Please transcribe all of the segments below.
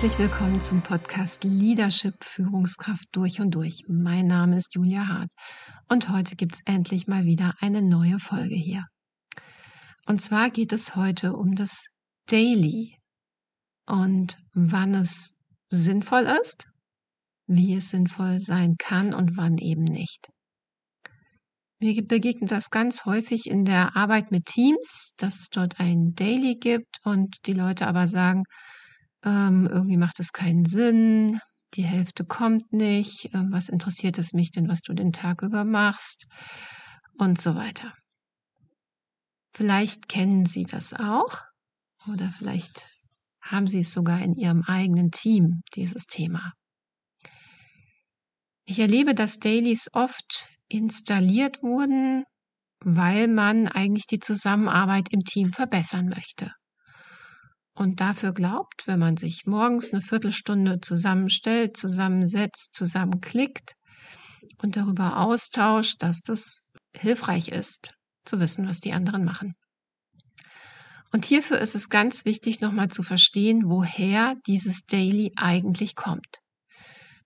willkommen zum Podcast Leadership Führungskraft durch und durch. Mein Name ist Julia Hart und heute gibt es endlich mal wieder eine neue Folge hier. Und zwar geht es heute um das Daily und wann es sinnvoll ist, wie es sinnvoll sein kann und wann eben nicht. Mir begegnet das ganz häufig in der Arbeit mit Teams, dass es dort ein Daily gibt und die Leute aber sagen, ähm, irgendwie macht es keinen Sinn, die Hälfte kommt nicht, ähm, was interessiert es mich denn, was du den Tag über machst? Und so weiter. Vielleicht kennen Sie das auch. Oder vielleicht haben Sie es sogar in Ihrem eigenen Team, dieses Thema. Ich erlebe, dass Dailies oft installiert wurden, weil man eigentlich die Zusammenarbeit im Team verbessern möchte und dafür glaubt, wenn man sich morgens eine Viertelstunde zusammenstellt, zusammensetzt, zusammenklickt und darüber austauscht, dass das hilfreich ist, zu wissen, was die anderen machen. Und hierfür ist es ganz wichtig, nochmal zu verstehen, woher dieses Daily eigentlich kommt.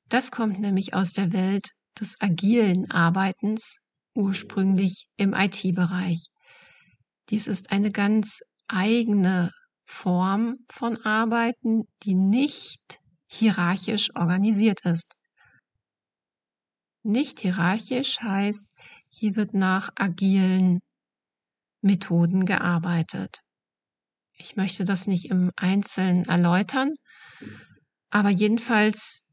Das kommt nämlich aus der Welt des agilen Arbeitens, ursprünglich im IT-Bereich. Dies ist eine ganz eigene Form von Arbeiten, die nicht hierarchisch organisiert ist. Nicht hierarchisch heißt, hier wird nach agilen Methoden gearbeitet. Ich möchte das nicht im Einzelnen erläutern, aber jedenfalls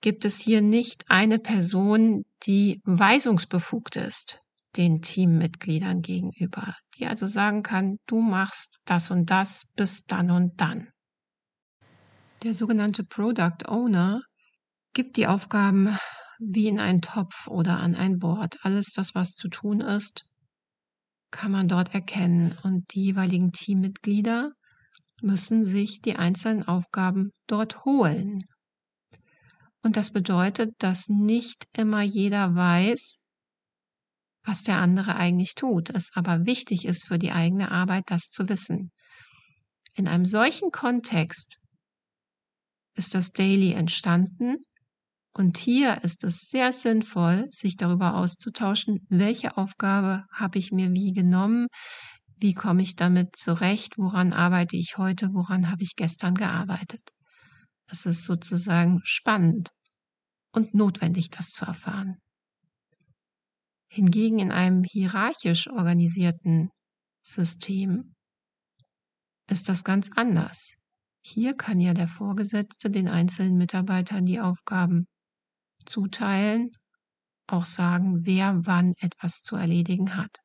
gibt es hier nicht eine Person, die weisungsbefugt ist den Teammitgliedern gegenüber, die also sagen kann, du machst das und das bis dann und dann. Der sogenannte Product Owner gibt die Aufgaben wie in einen Topf oder an ein Board. Alles das, was zu tun ist, kann man dort erkennen und die jeweiligen Teammitglieder müssen sich die einzelnen Aufgaben dort holen. Und das bedeutet, dass nicht immer jeder weiß, was der andere eigentlich tut, es aber wichtig ist für die eigene Arbeit, das zu wissen. In einem solchen Kontext ist das Daily entstanden und hier ist es sehr sinnvoll, sich darüber auszutauschen, welche Aufgabe habe ich mir wie genommen, wie komme ich damit zurecht, woran arbeite ich heute, woran habe ich gestern gearbeitet. Es ist sozusagen spannend und notwendig, das zu erfahren. Hingegen in einem hierarchisch organisierten System ist das ganz anders. Hier kann ja der Vorgesetzte den einzelnen Mitarbeitern die Aufgaben zuteilen, auch sagen, wer wann etwas zu erledigen hat.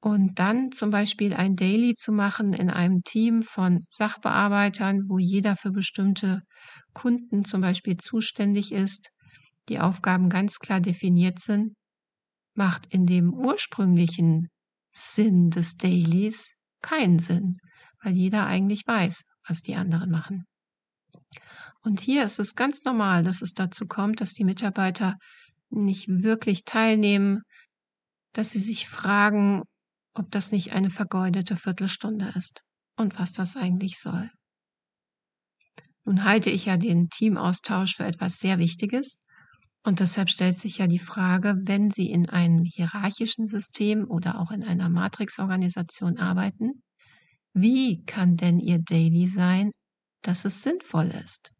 Und dann zum Beispiel ein Daily zu machen in einem Team von Sachbearbeitern, wo jeder für bestimmte Kunden zum Beispiel zuständig ist, die Aufgaben ganz klar definiert sind, macht in dem ursprünglichen Sinn des Dailies keinen Sinn, weil jeder eigentlich weiß, was die anderen machen. Und hier ist es ganz normal, dass es dazu kommt, dass die Mitarbeiter nicht wirklich teilnehmen, dass sie sich fragen, ob das nicht eine vergeudete Viertelstunde ist und was das eigentlich soll. Nun halte ich ja den Teamaustausch für etwas sehr Wichtiges und deshalb stellt sich ja die Frage, wenn Sie in einem hierarchischen System oder auch in einer Matrixorganisation arbeiten, wie kann denn Ihr Daily sein, dass es sinnvoll ist?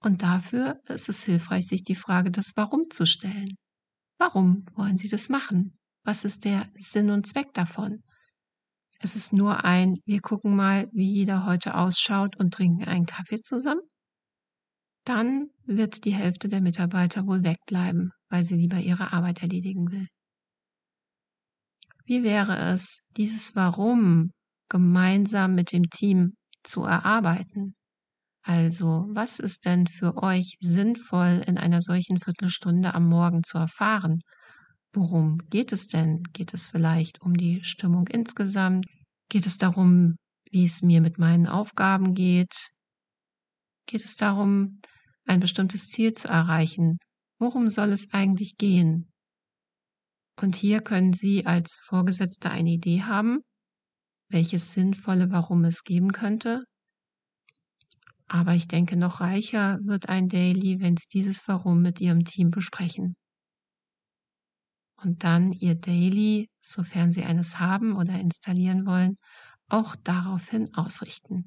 Und dafür ist es hilfreich, sich die Frage des Warum zu stellen. Warum wollen Sie das machen? Was ist der Sinn und Zweck davon? Es ist nur ein, wir gucken mal, wie jeder heute ausschaut und trinken einen Kaffee zusammen? Dann wird die Hälfte der Mitarbeiter wohl wegbleiben, weil sie lieber ihre Arbeit erledigen will. Wie wäre es, dieses Warum gemeinsam mit dem Team zu erarbeiten? Also, was ist denn für euch sinnvoll in einer solchen Viertelstunde am Morgen zu erfahren? Worum geht es denn? Geht es vielleicht um die Stimmung insgesamt? Geht es darum, wie es mir mit meinen Aufgaben geht? Geht es darum, ein bestimmtes Ziel zu erreichen. Worum soll es eigentlich gehen? Und hier können Sie als Vorgesetzter eine Idee haben, welches sinnvolle Warum es geben könnte. Aber ich denke, noch reicher wird ein Daily, wenn Sie dieses Warum mit Ihrem Team besprechen. Und dann Ihr Daily, sofern Sie eines haben oder installieren wollen, auch daraufhin ausrichten.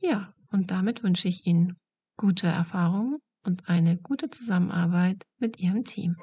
Ja, und damit wünsche ich Ihnen gute Erfahrungen und eine gute Zusammenarbeit mit Ihrem Team.